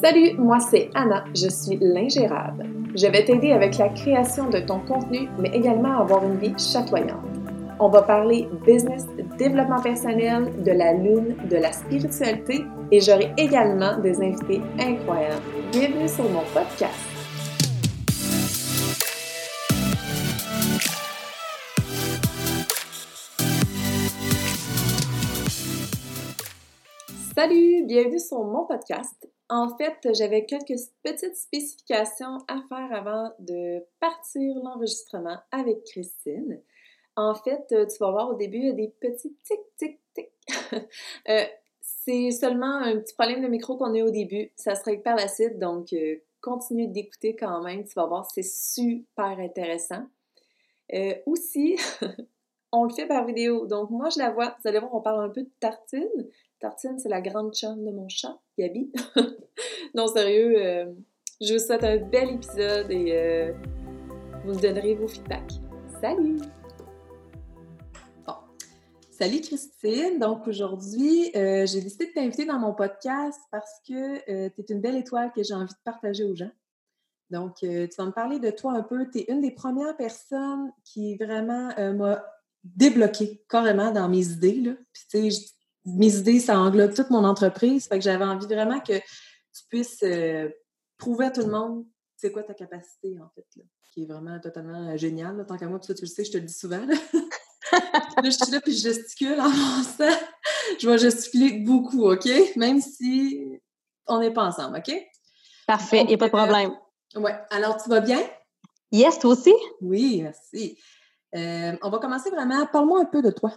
Salut, moi c'est Anna, je suis l'ingérable. Je vais t'aider avec la création de ton contenu, mais également à avoir une vie chatoyante. On va parler business, développement personnel, de la lune, de la spiritualité et j'aurai également des invités incroyables. Bienvenue sur mon podcast. Salut, bienvenue sur mon podcast. En fait, j'avais quelques petites spécifications à faire avant de partir l'enregistrement avec Christine. En fait, tu vas voir au début, il y a des petits tic, tic, tic. Euh, c'est seulement un petit problème de micro qu'on a au début. Ça se règle par la suite, donc euh, continue d'écouter quand même. Tu vas voir, c'est super intéressant. Euh, aussi, on le fait par vidéo. Donc, moi, je la vois. Vous allez voir, on parle un peu de tartine. Tartine, c'est la grande chum de mon chat, Gabi. non, sérieux, euh, je vous souhaite un bel épisode et euh, vous me donnerez vos feedbacks. Salut! Bon. Salut Christine! Donc aujourd'hui, euh, j'ai décidé de t'inviter dans mon podcast parce que tu es une belle étoile que j'ai envie de partager aux gens. Donc, tu vas me parler de toi un peu. Tu es une des premières personnes qui vraiment m'a débloqué carrément dans mes idées. Puis, tu sais, mes idées, ça englobe toute mon entreprise. Fait que j'avais envie vraiment que tu puisses euh, prouver à tout le monde c'est quoi ta capacité, en fait, là, qui est vraiment totalement euh, géniale. Tant qu'à moi, puis ça, tu le sais, je te le dis souvent. Là, là je suis là, puis je gesticule en pensant. Je vais gesticuler beaucoup, OK? Même si on n'est pas ensemble, OK? Parfait, il n'y a pas de problème. Euh, ouais. Alors, tu vas bien? Yes, toi aussi? Oui, merci. on va commencer vraiment. Parle-moi un peu de toi.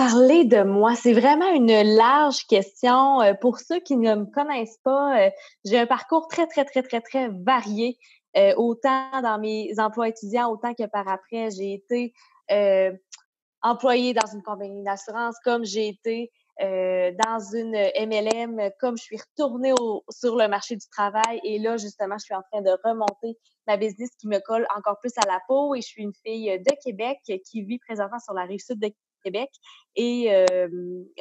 Parler de moi, c'est vraiment une large question. Euh, pour ceux qui ne me connaissent pas, euh, j'ai un parcours très, très, très, très, très varié. Euh, autant dans mes emplois étudiants, autant que par après, j'ai été employée dans une compagnie d'assurance, comme j'ai été dans une MLM, comme je suis retournée sur le marché du travail. Et là, justement, je suis en train de remonter ma business qui me colle encore plus à la peau. Et je suis une fille de Québec qui vit présentement sur la rive sud de Québec et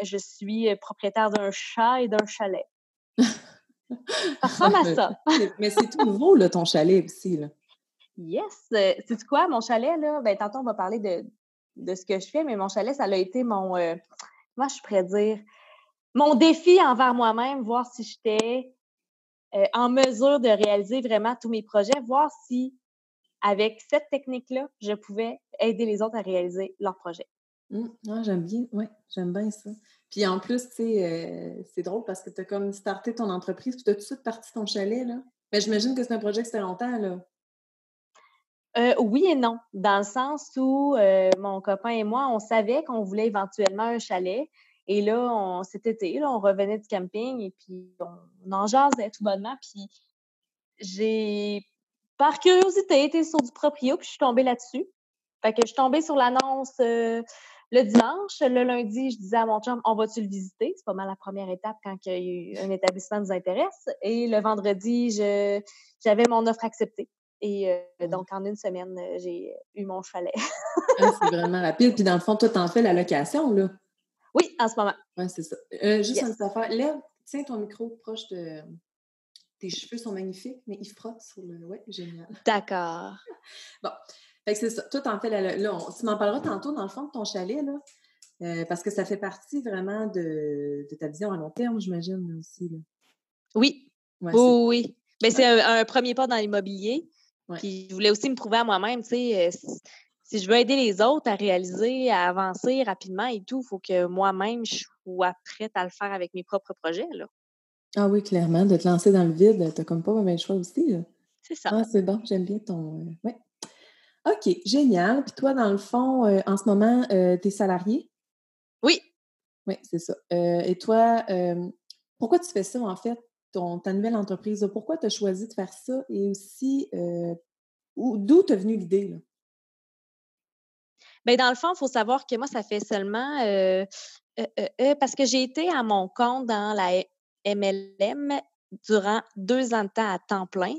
je suis propriétaire d'un chat et d'un chalet. ça ressemble à ça. mais c'est tout nouveau, là, ton chalet aussi. Là. Yes! C'est quoi, mon chalet, là? Ben, tantôt, on va parler de, de ce que je fais, mais mon chalet, ça a été mon. Euh, comment je pourrais dire? Mon défi envers moi-même, voir si j'étais en mesure de réaliser vraiment tous mes projets, voir si, avec cette technique-là, je pouvais aider les autres à réaliser leurs projets. Mmh. j'aime bien, oui, j'aime bien ça. Puis en plus, tu sais, euh, c'est drôle parce que tu as comme starté ton entreprise, puis tu as tout de suite parti ton chalet, là. Mais j'imagine que c'est un projet qui fait longtemps, là. Euh, oui et non, dans le sens où euh, mon copain et moi, on savait qu'on voulait éventuellement un chalet. Et là, on, cet été, là, on revenait du camping et puis on, en jasait tout bonnement. Puis j'ai, par curiosité, été sur du proprio, puis je suis tombée là-dessus. Fait que je suis tombée sur l'annonce le dimanche, le lundi, je disais à mon chum, on va-tu le visiter? C'est pas mal la première étape quand un établissement nous intéresse. Et le vendredi, j'avais mon offre acceptée. Et euh, mmh. donc, en une semaine, euh, j'ai eu mon chalet. Ah, c'est vraiment rapide. Puis, dans le fond, toi, t'en fais la location, là? Oui, en ce moment. Oui, c'est ça. Euh, juste une affaire. Lève, tiens ton micro proche de. Tes cheveux sont magnifiques, mais ils frottent sur le. Oui, génial. D'accord. Bon. Fait que c'est ça. Toi, en fais là, tu m'en parleras tantôt dans le fond de ton chalet, là. Euh, parce que ça fait partie vraiment de, ta vision à long terme, j'imagine aussi. Là. Oui. oui, oui. Mais c'est un, premier pas dans l'immobilier. Puis je voulais aussi me prouver à moi-même, tu sais, euh, si je veux aider les autres à réaliser, à avancer rapidement et tout, il faut que moi-même, je sois prête à le faire avec mes propres projets. Là. Ah oui, clairement, de te lancer dans le vide, tu n'as comme pas le même choix aussi. C'est ça. Ah, c'est bon, j'aime bien ton. Euh, ouais. OK, génial. Puis toi, dans le fond, euh, en ce moment, euh, tu es salarié? Oui. Oui, c'est ça. Euh, et toi, pourquoi tu fais ça, en fait, ton, ta nouvelle entreprise? Pourquoi tu as choisi de faire ça? Et aussi, d'où t'es venue l'idée? Bien, dans le fond, il faut savoir que moi, ça fait seulement parce que j'ai été à mon compte dans la MLM durant deux ans de temps à temps plein.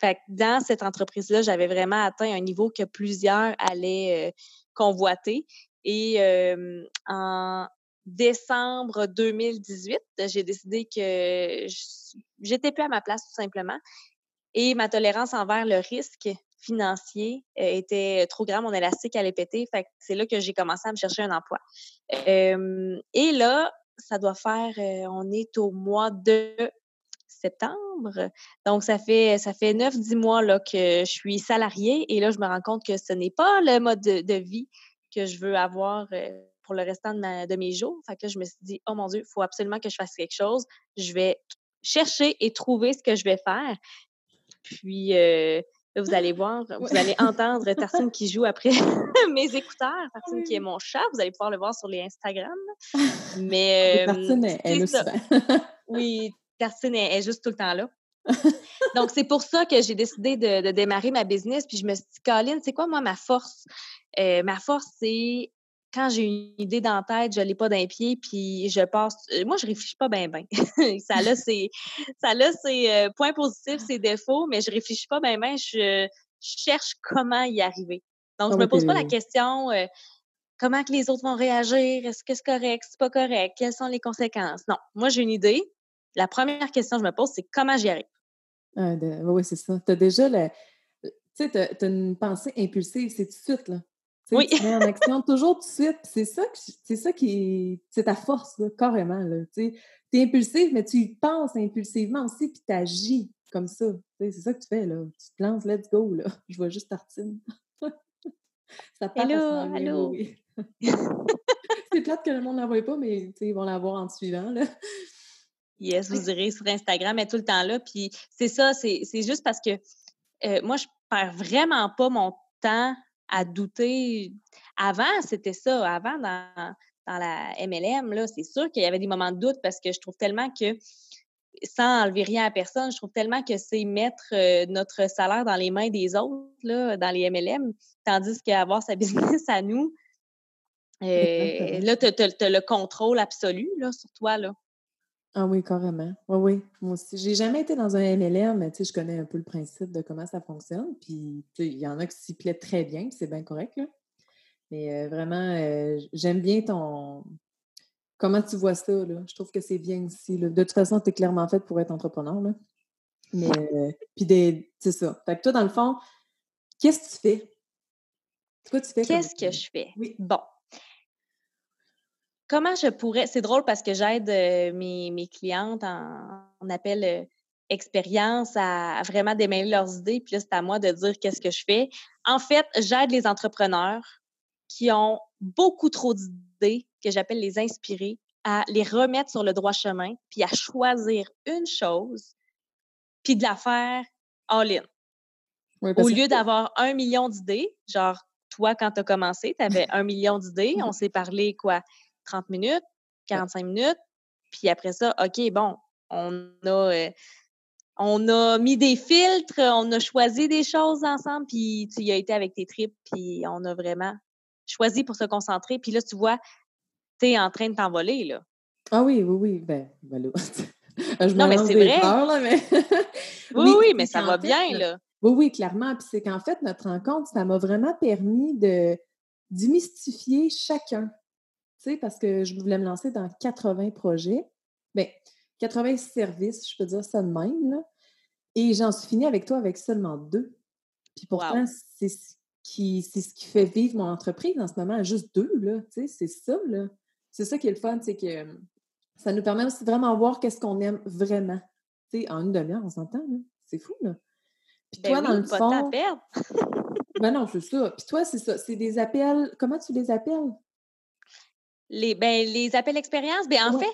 Fait que dans cette entreprise-là, j'avais vraiment atteint un niveau que plusieurs allaient convoiter. Et en décembre 2018, j'ai décidé que j'étais plus à ma place tout simplement. Et ma tolérance envers le risque financier euh, était trop grand, mon élastique allait péter. Fait c'est là que j'ai commencé à me chercher un emploi. et là, ça doit faire, euh, on est au mois de septembre. Donc, ça fait ça fait 9-10 mois là, que je suis salariée et là, je me rends compte que ce n'est pas le mode de, vie que je veux avoir euh, pour le restant de, de, mes jours. Fait que là, je me suis dit, oh mon Dieu, il faut absolument que je fasse quelque chose. Je vais chercher et trouver ce que je vais faire. Puis, euh, vous allez voir, vous allez entendre Tarsine qui joue après mes écouteurs. Tarsine qui est mon chat. Vous allez pouvoir le voir sur les Instagram. Mais. Tarsine, elle, elle aussi. oui, Tarsine est, juste tout le temps là. Donc, c'est pour ça que j'ai décidé de, démarrer ma business. Puis je me suis dit, Colin, c'est quoi, moi, ma force? Euh, ma force, c'est quand j'ai une idée dans la tête, je ne l'ai pas d'un pied, puis je passe. Euh, moi, je réfléchis pas bien, bien. ça là, c'est ça là, c'est euh, points positifs, c'est défauts, mais je réfléchis pas bien, bien. Je, cherche comment y arriver. Donc, je ah me pose pas la question euh, comment que les autres vont réagir, est-ce que c'est correct, c'est pas correct, quelles sont les conséquences? Non, moi, j'ai une idée. La première question que je me pose, c'est comment j'y arrive? Ah, oui, c'est ça. Tu as déjà la. Tu sais, tu as, une pensée impulsive, c'est tout de suite, là. Oui. Tu mets en action toujours tout de suite. C'est ça, c'est ça qui c'est ta force, carrément. Tu es impulsif, mais tu penses impulsivement aussi, puis tu agis comme ça. C'est ça que tu fais. Là. Tu te lances, let's go. Là. Je vois juste Tartine. ça part Hello, hello. c'est plate que le monde ne la voit pas, mais ils vont la voir en te suivant. Là. Yes, vous irez sur Instagram, est tout le temps là. Puis c'est ça, c'est juste parce que euh, moi, je perds vraiment pas mon temps à douter. Avant, c'était ça. Avant, dans, dans la MLM, là, c'est sûr qu'il y avait des moments de doute parce que je trouve tellement que, sans enlever rien à personne, je trouve tellement que c'est mettre euh, notre salaire dans les mains des autres, là, dans les MLM, tandis qu'avoir sa business à nous, euh, là, tu as, le contrôle absolu là, sur toi. Là. Ah oui, carrément. Oui, oui. Moi aussi. J'ai jamais été dans un MLM, mais tu sais, je connais un peu le principe de comment ça fonctionne. Puis, il y en a qui s'y plaît très bien, c'est bien correct, là. Mais euh, vraiment, euh, j'aime bien ton. Comment tu vois ça, là? Je trouve que c'est bien ici. De toute façon, tu es clairement faite pour être entrepreneur, là. Mais, euh, puis, c'est ça. Fait que toi, dans le fond, qu'est-ce que tu fais? Quoi tu fais? Qu'est-ce que je fais? Oui. Bon, comment je pourrais. C'est drôle parce que j'aide euh, mes, mes, clientes en, on appelle euh, expérience à, vraiment démêler leurs idées. Puis là, c'est à moi de dire qu'est-ce que je fais. En fait, j'aide les entrepreneurs qui ont beaucoup trop d'idées, que j'appelle les inspirer, à les remettre sur le droit chemin, puis à choisir une chose, puis de la faire all-in. Au lieu d'avoir un million d'idées, genre toi, quand tu as commencé, tu avais un million d'idées, on s'est parlé quoi, 30 minutes, 45 minutes. Puis après ça, OK, bon, on a, euh, on a mis des filtres, on a choisi des choses ensemble, puis tu y as été avec tes tripes, puis on a vraiment choisi pour se concentrer. Puis là, tu vois, tu es en train de t'envoler, là. Ah oui, oui, oui. Ben, ben je non, mais c'est vrai. oui, oui, mais ça va bien, là. Oui, oui, clairement. Puis c'est qu'en fait, notre rencontre, ça m'a vraiment permis de démystifier chacun tu sais, parce que je voulais me lancer dans 80 projets. Bien, 80 services, je peux dire ça de même, là. Et j'en suis finie avec toi avec seulement deux. Puis pourtant, c'est ce qui c'est ce qui fait vivre mon entreprise en ce moment, juste deux, là. Tu sais, c'est ça, là. C'est ça qui est le fun, c'est que ça nous permet aussi de vraiment voir qu'est-ce qu'on aime vraiment. Tu sais, en une demi-heure, on s'entend, là. C'est fou, là. Puis ben toi, dans le fond... ben non, c'est ça. Puis toi, c'est ça. C'est des appels... Comment tu les appelles? Les, ben, les appels expérience, ben, en fait,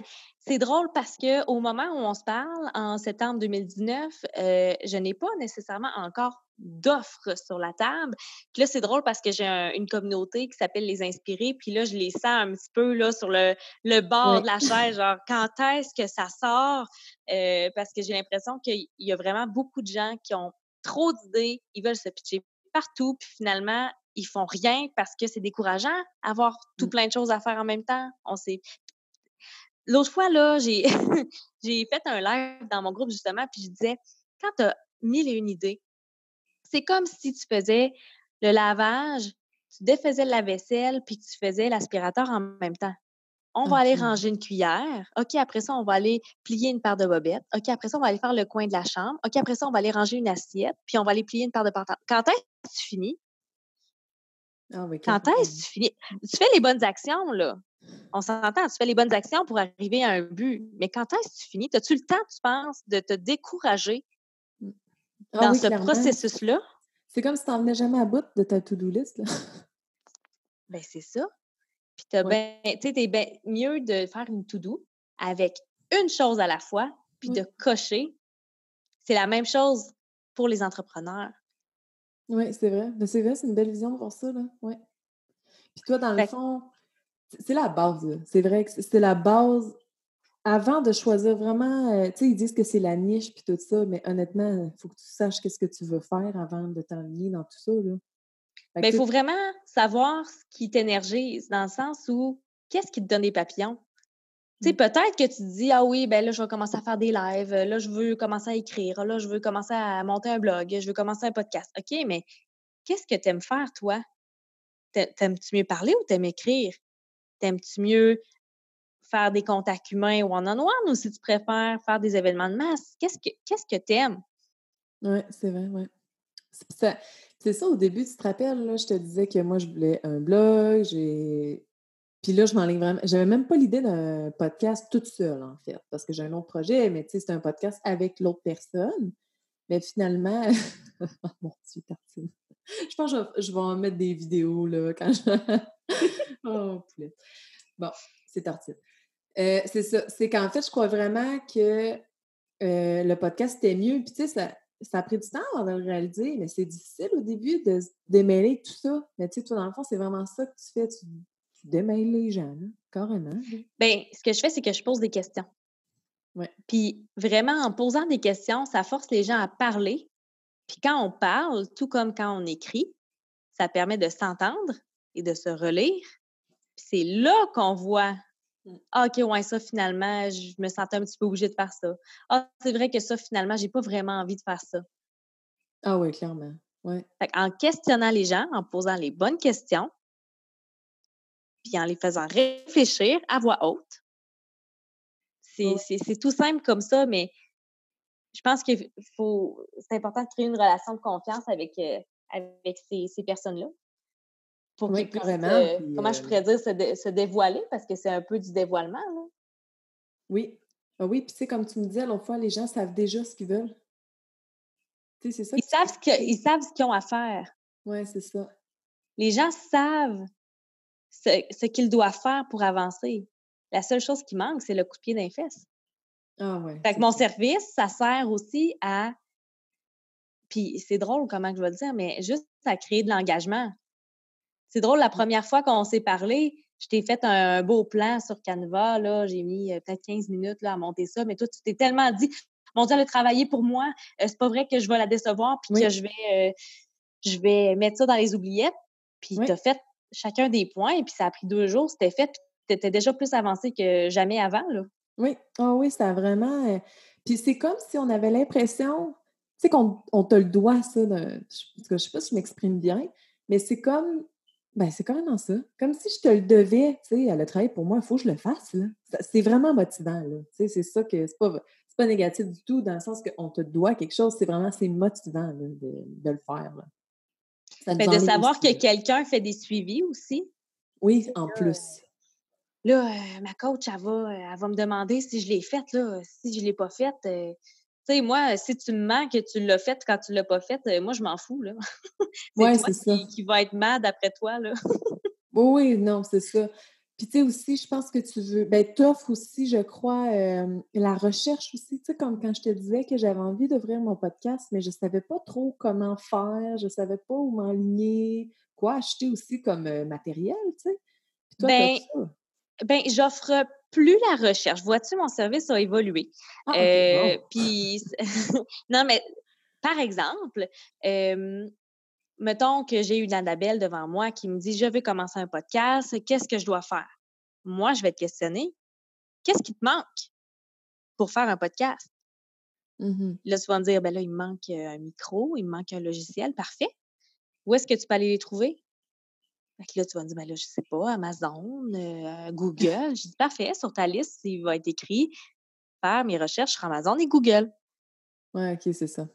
c'est drôle parce que au moment où on se parle, en septembre 2019, euh, je n'ai pas nécessairement encore d'offres sur la table. Puis là, c'est drôle parce que j'ai une communauté qui s'appelle Les Inspirés, puis là, je les sens un petit peu là, sur le, le bord de la chaise, genre quand est-ce que ça sort? Euh, parce que j'ai l'impression qu'il y a vraiment beaucoup de gens qui ont trop d'idées, ils veulent se pitcher partout, puis finalement, ils font rien parce que c'est décourageant avoir tout mmh. plein de choses à faire en même temps. On sait. L'autre fois, là, j'ai, j'ai fait un live dans mon groupe, justement, puis je disais, quand tu as mille et une idées, c'est comme si tu faisais le lavage, tu défaisais la vaisselle, puis tu faisais l'aspirateur en même temps. On va aller ranger une cuillère. OK, après ça, on va aller plier une paire de bobettes. OK, après ça, on va aller faire le coin de la chambre. OK, après ça, on va aller ranger une assiette. Puis on va aller plier une paire de pantalons. Quand est-ce que tu finis? Ah Quand est-ce que tu finis? Tu fais les bonnes actions, là. On s'entend, tu fais les bonnes actions pour arriver à un but. Mais quand est-ce que tu finis? As-tu le temps, tu penses, de te décourager mmh. ah dans ce processus-là? C'est comme si tu n'en venais jamais à bout de ta to-do list. Là. Ben, c'est ça. Puis tu es bien mieux de faire une to-do avec une chose à la fois, puis de cocher. C'est la même chose pour les entrepreneurs. Oui, c'est vrai. C'est vrai, c'est une belle vision de voir ça. Là. Ouais. Puis toi, dans le fond, c'est la base. C'est vrai que c'est la base. Avant de choisir vraiment, euh, tu sais, ils disent que c'est la niche puis tout ça, mais honnêtement, il faut que tu saches qu'est-ce que tu veux faire avant de t'enligner dans tout ça. Là. Mais il faut vraiment savoir ce qui t'énergise, dans le sens où qu'est-ce qui te donne des papillons? Tu sais, mmh. peut-être que tu te dis, ah oui, ben là, je vais commencer à faire des lives, là, je veux commencer à écrire, là, je veux commencer à monter un blog, je veux commencer un podcast. OK, mais qu'est-ce que tu aimes faire, toi? T'aimes-tu mieux parler ou t'aimes écrire? T'aimes-tu mieux faire des contacts humains one-on-one ou si tu préfères faire des événements de masse? Qu'est-ce que qu'est-ce que t'aimes? Oui, c'est vrai, oui. C'est ça, au début, tu te rappelles, là, je te disais que moi, je voulais un blog, j'ai. Puis là, je m'enligne vraiment. J'avais même pas l'idée d'un podcast toute seule, en fait, parce que j'ai un autre projet, mais tu sais, c'est un podcast avec l'autre personne. Mais finalement, mon Dieu, tartine. Je pense que je vais, en mettre des vidéos, là, quand je. oh, poulet. Bon, c'est tartine. Euh, c'est ça. C'est qu'en fait, je crois vraiment que euh, le podcast était mieux. Puis, tu sais, ça, ça a pris du temps avant de le réaliser, mais c'est difficile au début de démêler tout ça. Mais tu sais, toi, dans le fond, c'est vraiment ça que tu fais. Démêles les gens, carrément. Bien, ce que je fais, c'est que je pose des questions. Ouais. Puis vraiment, en posant des questions, ça force les gens à parler. Puis quand on parle, tout comme quand on écrit, ça permet de s'entendre et de se relire. Puis c'est là qu'on voit Mmh. Ah, OK, ouais, ça, finalement, je me sentais un petit peu obligée de faire ça. Ah, c'est vrai que ça, finalement, j'ai pas vraiment envie de faire ça. Ah oui, clairement. Ouais. en questionnant les gens, en posant les bonnes questions, puis en les faisant réfléchir à voix haute. C'est tout simple comme ça, mais je pense qu'il faut. C'est important de créer une relation de confiance avec, euh, avec ces, ces personnes-là pour oui, carrément. Euh, comment je pourrais dire, se, dévoiler, parce que c'est un peu du dévoilement. Là. Oui. Ah oui, puis tu sais, comme tu me disais l'autre fois, les gens savent déjà ce qu'ils veulent. Tu sais, c'est ça. Ils savent, ce que, ils savent ce qu'ils ont à faire. Oui, c'est ça. Les gens savent ce, qu'ils doivent faire pour avancer. La seule chose qui manque, c'est le coup de pied d'un fesse. Ah ouais. Fait que mon service, ça sert aussi à. Puis c'est drôle comment je vais le dire, mais juste à créer de l'engagement. C'est drôle, la première fois qu'on s'est parlé, je t'ai fait un, beau plan sur Canva, là, j'ai mis euh, peut-être 15 minutes là, à monter ça, mais toi, tu t'es tellement dit, mon Dieu, elle a travaillé pour moi, euh, c'est pas vrai que je vais la décevoir, puis que je vais, euh, je vais mettre ça dans les oubliettes, puis tu as fait chacun des points, et puis ça a pris deux jours, c'était fait, puis tu étais déjà plus avancé que jamais avant, là. Oui, oh oui, ça a vraiment... Puis c'est comme si on avait l'impression, tu sais, qu'on on te le doit, ça, de... je sais pas si je m'exprime bien, mais c'est comme ben, c'est carrément ça. Comme si je te le devais, tu sais, elle a travaillé pour moi, il faut que je le fasse, là. C'est vraiment motivant, là. Tu sais, c'est ça que c'est pas, pas négatif du tout, dans le sens qu'on te doit quelque chose, c'est vraiment, c'est motivant, de, de, le faire, là. Ben, de savoir que quelqu'un fait des suivis aussi. Oui, en plus. Là, euh, ma coach, elle va, elle va me demander si je l'ai faite, là. Si je ne l'ai pas faite, euh, tu sais, moi, si tu me mens que tu l'as fait quand tu l'as pas fait, euh, moi, je m'en fous, là. c'est toi ça. Qui, va être mad après toi, là. oui, non, c'est ça. Puis, tu sais, aussi, je pense que tu veux. Ben, t'offres aussi, je crois, euh, la recherche aussi. Tu sais, comme quand je te disais que j'avais envie d'ouvrir mon podcast, mais je savais pas trop comment faire, je savais pas où m'enligner, quoi acheter aussi comme euh, matériel, tu sais. Puis toi, ben, ben j'offre plus la recherche. Vois-tu, mon service a évolué. Ah, euh, puis, non, mais par exemple, mettons que j'ai une Annabelle devant moi qui me dit Je veux commencer un podcast, qu'est-ce que je dois faire? Moi, je vais te questionner. Qu'est-ce qui te manque pour faire un podcast? Mmh là, tu vas me dire ben là, il me manque un micro, il me manque un logiciel, parfait. Où est-ce que tu peux aller les trouver? Fait que là, tu vas me dire, ben là, je sais pas, Amazon, euh, Google. Je dis, parfait, sur ta liste, il va être écrit faire mes recherches sur Amazon et Google. Oui, OK, c'est ça.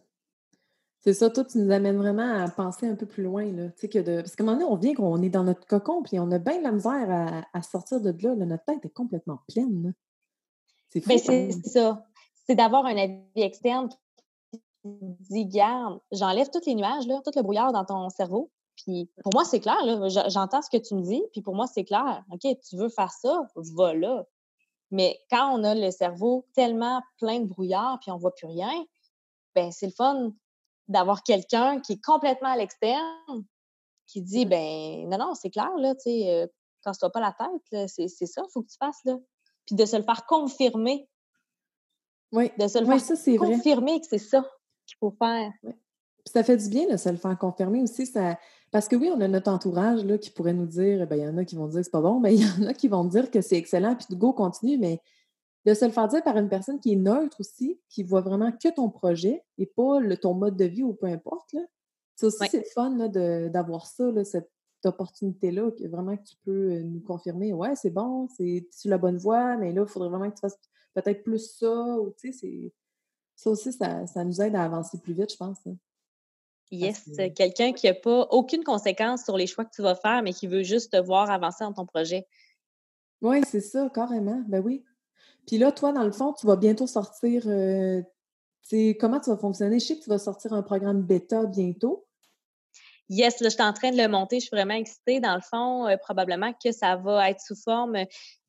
C'est ça, toi, tu nous amènes vraiment à penser un peu plus loin, là. Tu sais, que de... Parce qu'à un moment donné, on vient qu'on est dans notre cocon, puis on a bien de la misère à, sortir de là, Notre tête est complètement pleine, C'est fou. c'est ça. C'est d'avoir un avis externe qui dit, garde, j'enlève tous les nuages, là, tout le brouillard dans ton cerveau, puis pour moi, c'est clair, j'entends ce que tu me dis, puis pour moi, c'est clair. OK, tu veux faire ça, va là. Mais quand on a le cerveau tellement plein de brouillard, puis on voit plus rien, ben c'est le fun d'avoir quelqu'un qui est complètement à l'externe, qui dit, ben non, non, c'est clair, là, tu sais, euh, casse-toi pas la tête, c'est ça, il faut que tu fasses, là. Puis de se le faire confirmer. Oui, de se le faire confirmer que c'est ça qu'il faut faire. Puis ça fait du bien de se le faire confirmer aussi. Ça... Parce que oui, on a notre entourage là, qui pourrait nous dire, ben, il y en a qui vont dire que c'est pas bon, mais il y en a qui vont dire que c'est excellent, puis go, continue, mais de se le faire dire par une personne qui est neutre aussi, qui voit vraiment que ton projet et pas le, ton mode de vie ou peu importe. Là. Ça aussi, c'est fun d'avoir ça, là, cette opportunité-là, que vraiment que tu peux euh, nous confirmer, ouais, c'est bon, c'est sur la bonne voie, mais là, il faudrait vraiment que tu fasses peut-être plus ça, ou tu sais, ça aussi, ça, ça, nous aide à avancer plus vite, je pense. Yes, quelqu'un qui n'a pas aucune conséquence sur les choix que tu vas faire, mais qui veut juste te voir avancer dans ton projet. Oui, c'est ça, carrément. Ben oui. Puis là, toi, dans le fond, tu vas bientôt sortir. Euh, comment tu vas fonctionner? Je sais que tu vas sortir un programme bêta bientôt. Yes, là, je suis en train de le monter. Je suis vraiment excitée. Dans le fond, euh, probablement que ça va être sous forme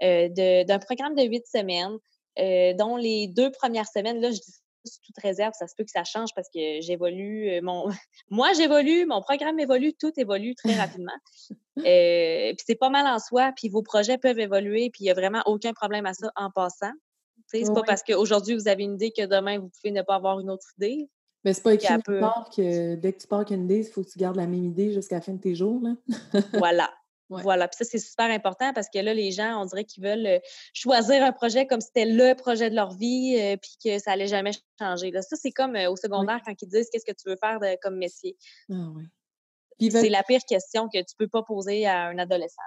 euh, d'un programme de huit semaines, dont les deux premières semaines, là, je dis toute réserve, ça se peut que ça change parce que j'évolue. Euh, mon... Moi, j'évolue, mon programme évolue, tout évolue très rapidement. euh, puis c'est pas mal en soi, puis vos projets peuvent évoluer, puis il n'y a vraiment aucun problème à ça en passant. C'est pas parce qu'aujourd'hui, vous avez une idée que demain, vous pouvez ne pas avoir une autre idée. Mais c'est pas écrit que dès que tu pars qu'une idée, il faut que tu gardes la même idée jusqu'à la fin de tes jours. Là. voilà. Voilà. Puis ça, c'est super important parce que là, les gens, on dirait qu'ils veulent euh, choisir un projet comme si c'était le projet de leur vie, euh, puis que ça allait jamais changer. Là, ça, c'est comme euh, au secondaire quand ils disent qu'est-ce que tu veux faire comme métier. Ah, C'est la pire question que tu peux pas poser à un adolescent.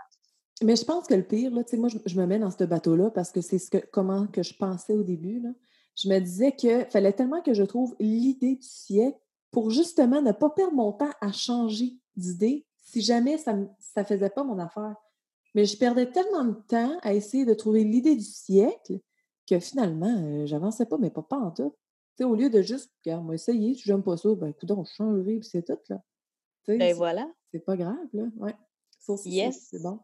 Mais je pense que le pire, là, moi, je, me mets dans ce bateau-là parce que c'est ce que comment que je pensais au début. Là. Je me disais qu'il fallait tellement que je trouve l'idée du siècle pour justement ne pas perdre mon temps à changer d'idée si jamais ça ne faisait pas mon affaire. Mais je perdais tellement de temps à essayer de trouver l'idée du siècle que finalement, euh, j'avançais pas, mais pas, pas en tout. au lieu de juste, regarde, moi, essayer, si j'aime pas ça, ben écoute, on changerait, puis c'est tout, là. ben voilà. C'est pas grave, là. Ouais. yes. C'est bon.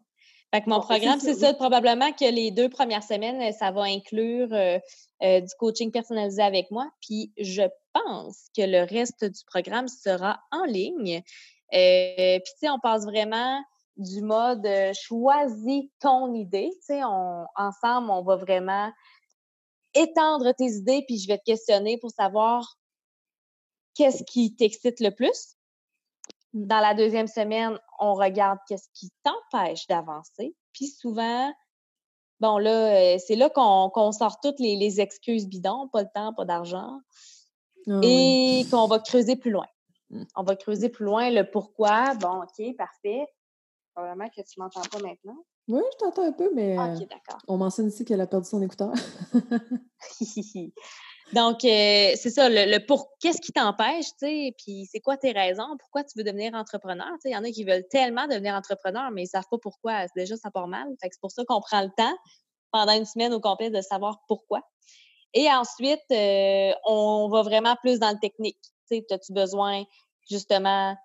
Fait que mon ben, programme, c'est ça, probablement que les deux premières semaines, ça va inclure euh, euh, du coaching personnalisé avec moi. Puis je pense que le reste du programme sera en ligne. Euh, puis, tu sais, on passe vraiment du mode euh, choisis ton idée. Tu sais, on, ensemble, on va vraiment étendre tes idées, puis je vais te questionner pour savoir qu'est-ce qui t'excite le plus. Dans la deuxième semaine, on regarde qu'est-ce qui t'empêche d'avancer. Puis souvent, bon, là, euh, c'est là qu'on sort toutes les, excuses bidons, pas le temps, pas d'argent, ah et qu'on va creuser plus loin. Mmh. On va creuser plus loin le pourquoi. Bon, OK, parfait. Probablement que tu m'entends pas maintenant. Oui, je t'entends un peu, mais OK, d'accord. on mentionne ici qu'elle a perdu son écouteur. Donc, euh, c'est ça, le, pour qu'est-ce qui t'empêche, tu sais, puis c'est quoi tes raisons, pourquoi tu veux devenir entrepreneur, tu sais, il y en a qui veulent tellement devenir entrepreneur, mais ils savent pas pourquoi, déjà, ça part mal, fait que c'est pour ça qu'on prend le temps, pendant une semaine au complet, de savoir pourquoi. Et ensuite, euh, on va vraiment plus dans le technique as-tu besoin justement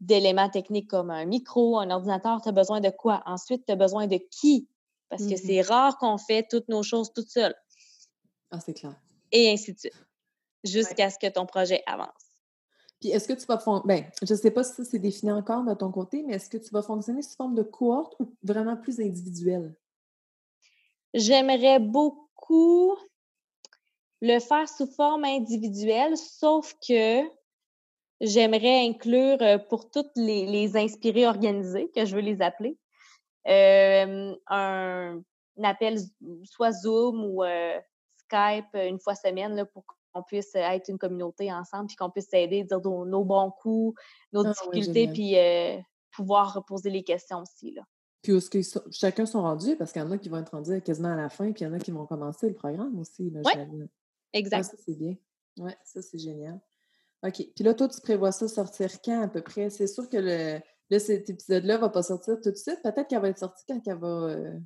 d'éléments techniques comme un micro, un ordinateur, tu as besoin de quoi? Ensuite, tu as besoin de qui? Parce que c'est mmh rare qu'on fait toutes nos choses toutes seules. Ah, c'est clair. Et ainsi de suite. Jusqu'à ce que ton projet avance. Puis est-ce que tu vas ben, je ne sais pas si ça c'est défini encore de ton côté, mais est-ce que tu vas fonctionner sous forme de cohorte ou vraiment plus individuel? J'aimerais beaucoup le faire sous forme individuelle, sauf que j'aimerais inclure euh, pour toutes les, les inspirés organisés, que je veux les appeler, euh, un, appel soit Zoom ou euh, Skype une fois semaine là, pour qu'on puisse être une communauté ensemble, puis qu'on puisse s'aider, dire nos, bons coups, nos ah difficultés, puis pouvoir reposer les questions aussi. Là. Puis où est-ce que chacun sont rendus, parce qu'il y en a qui vont être rendus quasiment à la fin, puis il y en a qui vont commencer le programme aussi. Oui, exact. ça, c'est bien. Oui, ça, c'est génial. OK. Puis là, toi, tu prévois ça sortir quand à peu près? C'est sûr que le, là, cet épisode-là ne va pas sortir tout de suite. Peut-être qu'elle va être sortie quand elle va. Euh,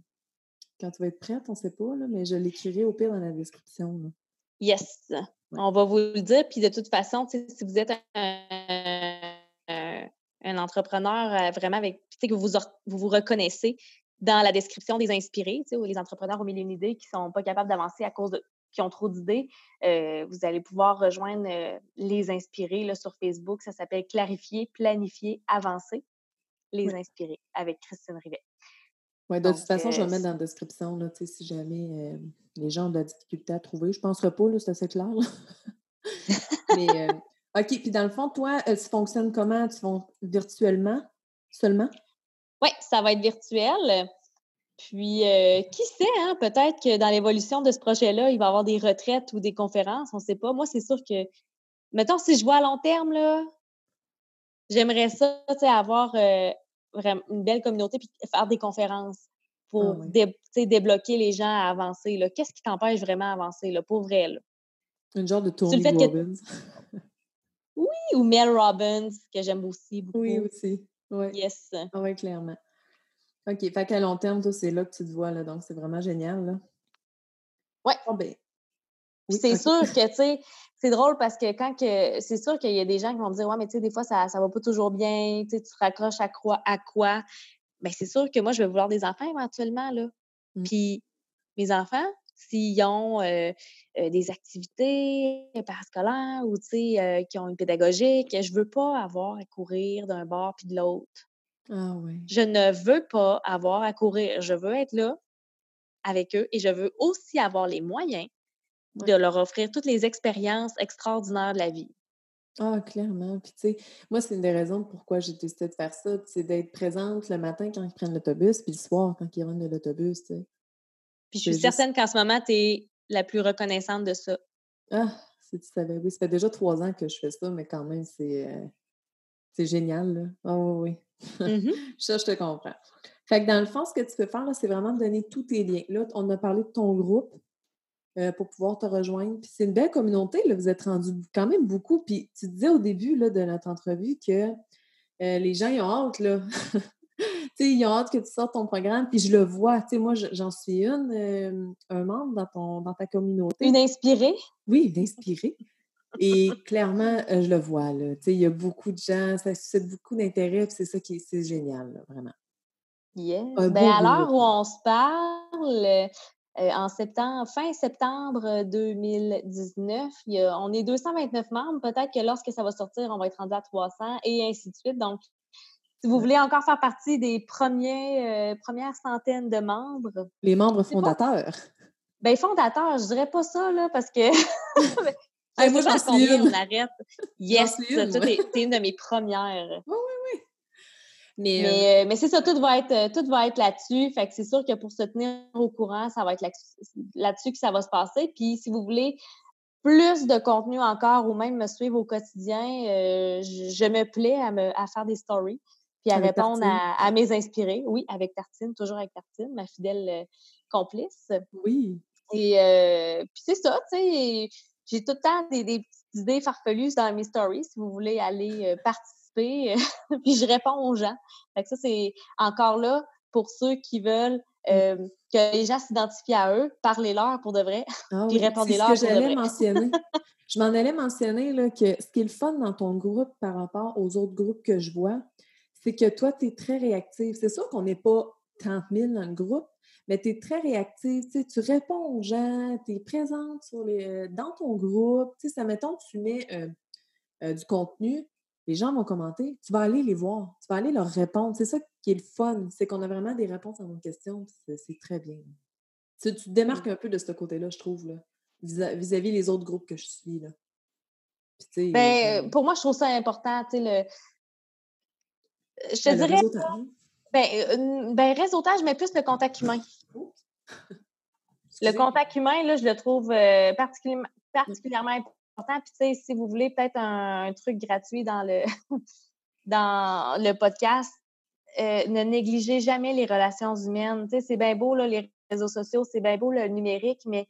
quand tu vas être prête, on ne sait pas, là, mais je l'écrirai au pire dans la description. Yes. On va vous le dire. Puis de toute façon, si vous êtes un, un entrepreneur euh, vraiment avec, que vous, vous vous reconnaissez dans la description des inspirés, ou les entrepreneurs au milieu d'une idée qui ne sont pas capables d'avancer à cause de qui ont trop d'idées, euh, vous allez pouvoir rejoindre euh, les inspirés là, sur Facebook. Ça s'appelle Clarifier, Planifier, Avancer. Les inspirés avec Christine Rivet. Oui, de toute façon, je vais le mettre dans la description là, si jamais les gens ont de la difficulté à trouver. Je ne penserai pas, c'est assez clair. Mais OK, puis dans le fond, toi, tu fonctionnes comment? Tu fais virtuellement? Seulement? Oui, ça va être virtuel. Puis, qui sait, hein, peut-être que dans l'évolution de ce projet-là, il va y avoir des retraites ou des conférences, on ne sait pas. Moi, c'est sûr que, mettons, si je vois à long terme, là, j'aimerais ça, avoir vraiment une belle communauté puis faire des conférences pour ah débloquer les gens à avancer. Qu'est-ce qui t'empêche vraiment d'avancer, pour vrai? Là? Une genre de Tony Robbins. Oui, ou Mel Robbins, que j'aime aussi beaucoup. Oui, aussi. Ouais. Yes. Ah oui, clairement. OK. Fait qu'à long terme, toi, c'est là que tu te vois, là. Donc, c'est vraiment génial, là. Ouais. Oh, ben. c'est sûr que, tu sais, c'est drôle parce que quand que. C'est sûr qu'il y a des gens qui vont me dire, ouais, mais tu sais, des fois, ça, ça va pas toujours bien. Tu sais, tu te raccroches à quoi? À quoi? Ben, c'est sûr que moi, je vais vouloir des enfants éventuellement, là. Mmh. Puis, mes enfants, s'ils ont des activités parascolaires ou qui ont une pédagogique. Je ne veux pas avoir à courir d'un bord puis de l'autre. Ah oui. Je ne veux pas avoir à courir. Je veux être là avec eux et je veux aussi avoir les moyens de leur offrir toutes les expériences extraordinaires de la vie. Ah, clairement. Puis, tu sais, moi, c'est une des raisons pourquoi j'ai décidé de faire ça, c'est d'être présente le matin quand ils prennent l'autobus, puis le soir quand ils rentrent de l'autobus, tu sais. Puis je suis certaine qu'en ce moment, tu es la plus reconnaissante de ça. Ah, si tu savais, oui. Ça fait déjà trois ans que je fais ça, mais quand même, c'est, euh, c'est génial, là. Ah oui, oui. Mmh ça, je te comprends. Fait que dans le fond, ce que tu peux faire, là, c'est vraiment donner tous tes liens. Là, on a parlé de ton groupe euh, pour pouvoir te rejoindre. Puis c'est une belle communauté, là. Vous êtes rendu quand même beaucoup. Puis tu disais au début là, de notre entrevue que euh, les gens, ils ont hâte, là. ils ont hâte que tu sortes ton programme, puis je le vois. Moi, j'en suis une, euh, un membre dans, ton, dans ta communauté. Une inspirée? Oui, une inspirée. Et clairement, euh, je le vois, là. il y a beaucoup de gens, ça suscite beaucoup d'intérêt, c'est ça qui est, génial, vraiment. Yes. Ben, à l'heure où on se parle, euh, en septembre, fin septembre 2019, on est 229 membres. Peut-être que lorsque ça va sortir, on va être rendu à 300 et ainsi de suite. Donc, si vous voulez encore faire partie des premiers, euh, premières centaines de membres. Les membres fondateurs. Ben, fondateurs, je dirais pas ça, là, parce que. moi, j'en suis une. On arrête. Yes, une de mes premières. Oui, oui, oui. Mais, euh, euh, mais, c'est ça, tout va être, tout va être là-dessus. Fait que c'est sûr que pour se tenir au courant, ça va être là-dessus que ça va se passer. Puis si vous voulez plus de contenu encore ou même me suivre au quotidien, je, me plais à, me, à faire des stories puis à répondre à, mes inspirés. Oui, avec Tartine, toujours avec Tartine, ma fidèle euh, complice. Oui. Et euh, puis c'est ça, tu sais, j'ai tout le temps des, petites idées farfelues dans mes stories si vous voulez aller euh, participer. puis je réponds aux gens. Fait que ça, c'est encore là pour ceux qui veulent mmh. que les gens s'identifient à eux, parlez-leur pour de vrai, ah puis répondez-leur pour de vrai. mentionner. je m'en allais mentionner là, que ce qui est le fun dans ton groupe par rapport aux autres groupes que je vois, c'est que toi, tu es très réactive. C'est sûr qu'on n'est pas 30 000 dans le groupe, mais tu es très réactive. Tu, réponds aux gens, tu es présente sur les, euh, dans ton groupe. Tu sais, ça, mettons, tu mets euh, euh, du contenu, les gens vont commenter, tu vas aller les voir, tu vas aller leur répondre. C'est ça qui est le fun, c'est qu'on a vraiment des réponses à nos questions. C'est très bien. Tu, te démarques un peu de ce côté-là, je trouve, là, vis-à-vis les autres groupes que je suis. Là. ben, pour moi, je trouve ça important, tu sais, le je te ben, dirais. Ben, euh, ben, réseautage, mais plus le contact humain. le contact humain, là, je le trouve euh, particulièrement, particulièrement important. Puis, tu sais, si vous voulez peut-être un, truc gratuit dans le, dans le podcast, euh, ne négligez jamais les relations humaines. Tu sais, c'est bien beau, là, les réseaux sociaux, c'est bien beau le numérique, mais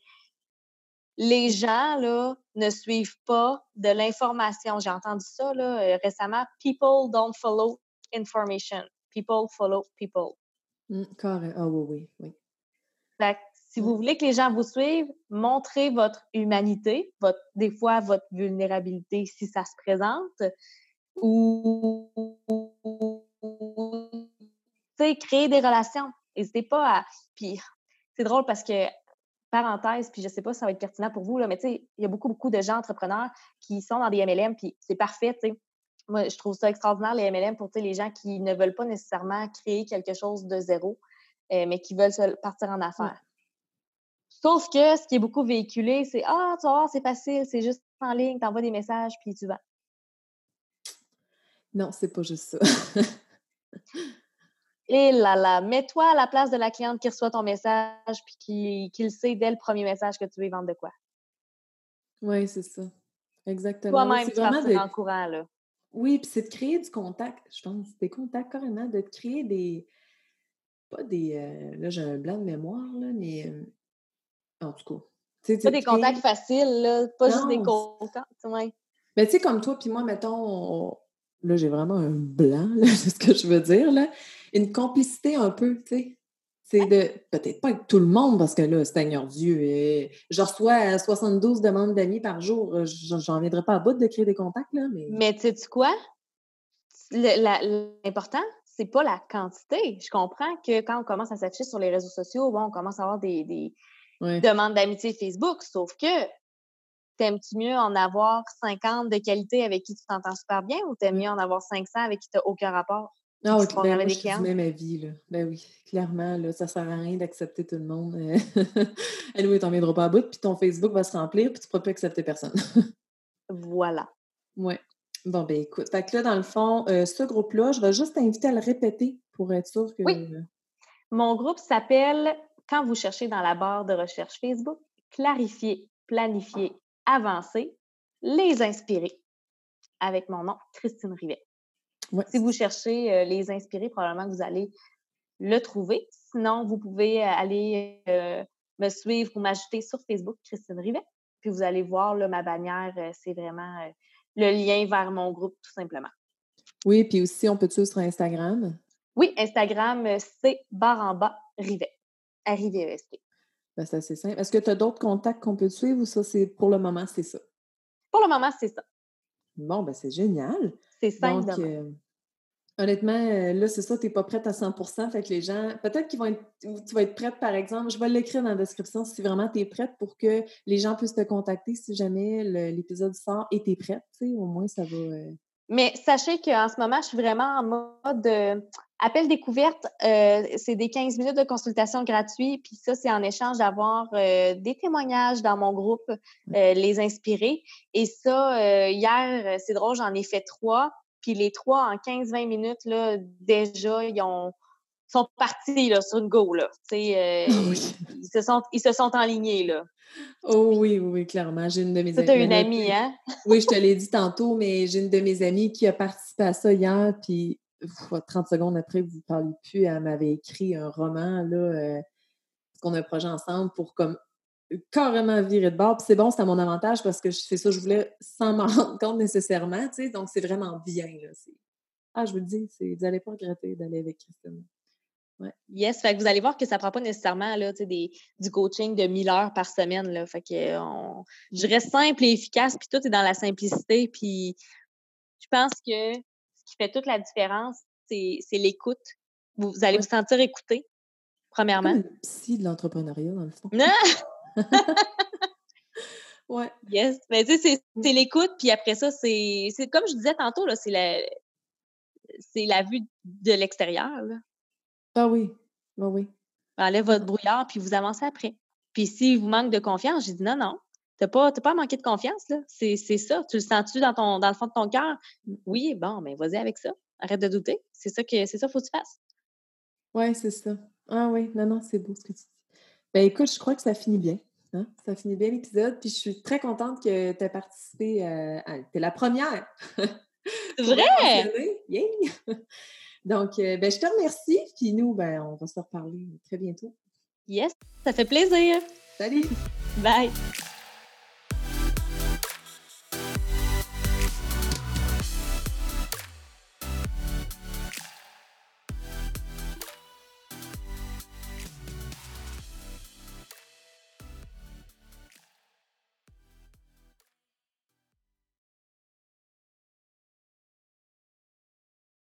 les gens là, ne suivent pas de l'information. J'ai entendu ça là, récemment. People don't follow information. People follow people. Mmh, Ah oui, oui, oui. si vous voulez que les gens vous suivent, montrez votre humanité, votre, des fois votre vulnérabilité si ça se présente, ou créer des relations. N'hésitez pas à. Puis c'est drôle parce que parenthèse, puis je sais pas si ça va être pertinent pour vous, là, mais tu sais, il y a beaucoup, beaucoup de gens entrepreneurs qui sont dans des MLM, puis c'est parfait, tu sais. Moi, je trouve ça extraordinaire, les MLM, pour les gens qui ne veulent pas nécessairement créer quelque chose de zéro, euh, mais qui veulent partir en affaires. Sauf que ce qui est beaucoup véhiculé, c'est Ah, tu vas voir, c'est facile, c'est juste en ligne, tu envoies des messages, puis tu vas. Non, c'est pas juste ça. Et là là, mets-toi à la place de la cliente qui reçoit ton message puis qui, qui le sait dès le premier message que tu veux vendre de quoi. Oui, c'est ça. Exactement. Toi-même, tu vraiment en courant, là. Oui, puis c'est de créer du contact, je pense, des contacts carrément, de créer des. Pas des. Euh, là, j'ai un blanc de mémoire, là, mais. Euh, en tout cas. Pas des contacts faciles, là, pas juste des contacts, ouais. Mais tu sais, comme toi, puis moi, mettons, là, j'ai vraiment un blanc, c'est ce que je veux dire, là une complicité un peu, tu sais. C'est de, peut-être pas avec tout le monde, parce que là, Seigneur Dieu, et je reçois 72 demandes d'amis par jour. Euh, j'en viendrai pas à bout de créer des contacts, là. Mais, mais tu sais quoi? L'important, c'est pas la quantité. Je comprends que quand on commence à s'afficher sur les réseaux sociaux, bon, on commence à avoir des, des demandes d'amitié Facebook, sauf que t'aimes-tu mieux en avoir 50 de qualité avec qui tu t'entends super bien ou t'aimes mieux en avoir 500 avec qui tu n'as aucun rapport? Ah oui, je même ma vie, là. Ben oui, clairement, là, ça sert à rien d'accepter tout le monde. Elle oui, t'en viendras pas à bout, puis ton Facebook va se remplir, puis tu ne pourras plus accepter personne. voilà. Oui. Bon, ben écoute. Fait que là, dans le fond, euh, ce groupe-là, je vais juste t'inviter à le répéter pour être sûr que. Oui. Mon groupe s'appelle, quand vous cherchez dans la barre de recherche Facebook, Clarifier, Planifier, Avancer, Les Inspirer. Avec mon nom, Christine Rivet. Si vous cherchez euh, les inspirer, probablement que vous allez le trouver. Sinon, vous pouvez euh, aller euh, me suivre ou m'ajouter sur Facebook, Christine Rivet. Puis vous allez voir là, ma bannière, c'est vraiment le lien vers mon groupe, tout simplement. Oui, puis aussi, on peut te suivre sur Instagram? Oui, Instagram, c'est barre en bas, Rivet. R-I-V-E-S-T. Ben, c'est assez simple. Est-ce que tu as d'autres contacts qu'on peut te suivre ou ça, c'est pour le moment, c'est ça? Pour le moment, c'est ça. Bon, ben c'est génial. C'est simple. Donc, euh, honnêtement, euh, là, c'est ça, tu n'es pas prête à 100% Fait que les gens, peut-être qu'ils vont être, tu vas être prête, par exemple, je vais l'écrire dans la description si vraiment tu es prête pour que les gens puissent te contacter si jamais l'épisode sort et tu es prête, au moins ça va. Euh, Mais sachez qu'en ce moment, je suis vraiment en mode appel découverte. c'est des 15 minutes de consultation gratuit. Puis ça, c'est en échange d'avoir des témoignages dans mon groupe, les inspirer. Et ça, hier, c'est drôle, j'en ai fait trois. Puis les trois, en 15-20 minutes, là, déjà, ils ont sont partis là, sur une go. Là. Euh, ils, se sont, ils se sont enlignés. Là. Oh oui, oui, clairement. J'ai une de mes amies. une amie, hein? oui, je te l'ai dit tantôt, mais j'ai une de mes amies qui a participé à ça hier, puis 30 secondes après, vous ne parlez plus, elle m'avait écrit un roman, là, euh, qu'on a un projet ensemble pour comme carrément virer de bord. Puis c'est bon, c'est à mon avantage parce que je fais ça, je voulais sans m'en rendre compte nécessairement, tu sais. Donc, c'est vraiment bien, là. Ah, je vous le dis, vous n'allez pas regretter d'aller avec Christine. Ouais. Yes, fait que vous allez voir que ça ne prend pas nécessairement là, des, du coaching de 1000 heures par semaine. Là, fait que on, je reste simple et efficace, puis tout est dans la simplicité. Puis je pense que ce qui fait toute la différence, c'est l'écoute. Vous, allez vous sentir écouté, premièrement. C'est le psy de l'entrepreneuriat, dans le fond. Non! ouais. Yes. Mais tu sais, c'est l'écoute, puis après ça, c'est comme je disais tantôt, là, c'est la, la vue de l'extérieur. Ah oui. Ah oui. Enlève votre brouillard, puis vous avancez après. Puis s'il vous manque de confiance, j'ai dit non, non. T'as pas, pas à manquer de confiance, là. C'est ça. Tu le sens-tu dans, ton, dans le fond de ton cœur? Oui, bon, mais ben, vas-y avec ça. Arrête de douter. C'est ça que c'est ça faut que tu fasses. Oui, c'est ça. Ah oui, non, non, c'est beau ce que tu dis. Ben écoute, je crois que ça finit bien. Hein? Ça finit bien l'épisode. Puis je suis très contente que tu aies participé. Euh, à... Tu es la première. C'est vrai! Donc, euh, ben, je te remercie. Puis nous, ben, on va se reparler très bientôt. Yes, ça fait plaisir. Salut! Bye!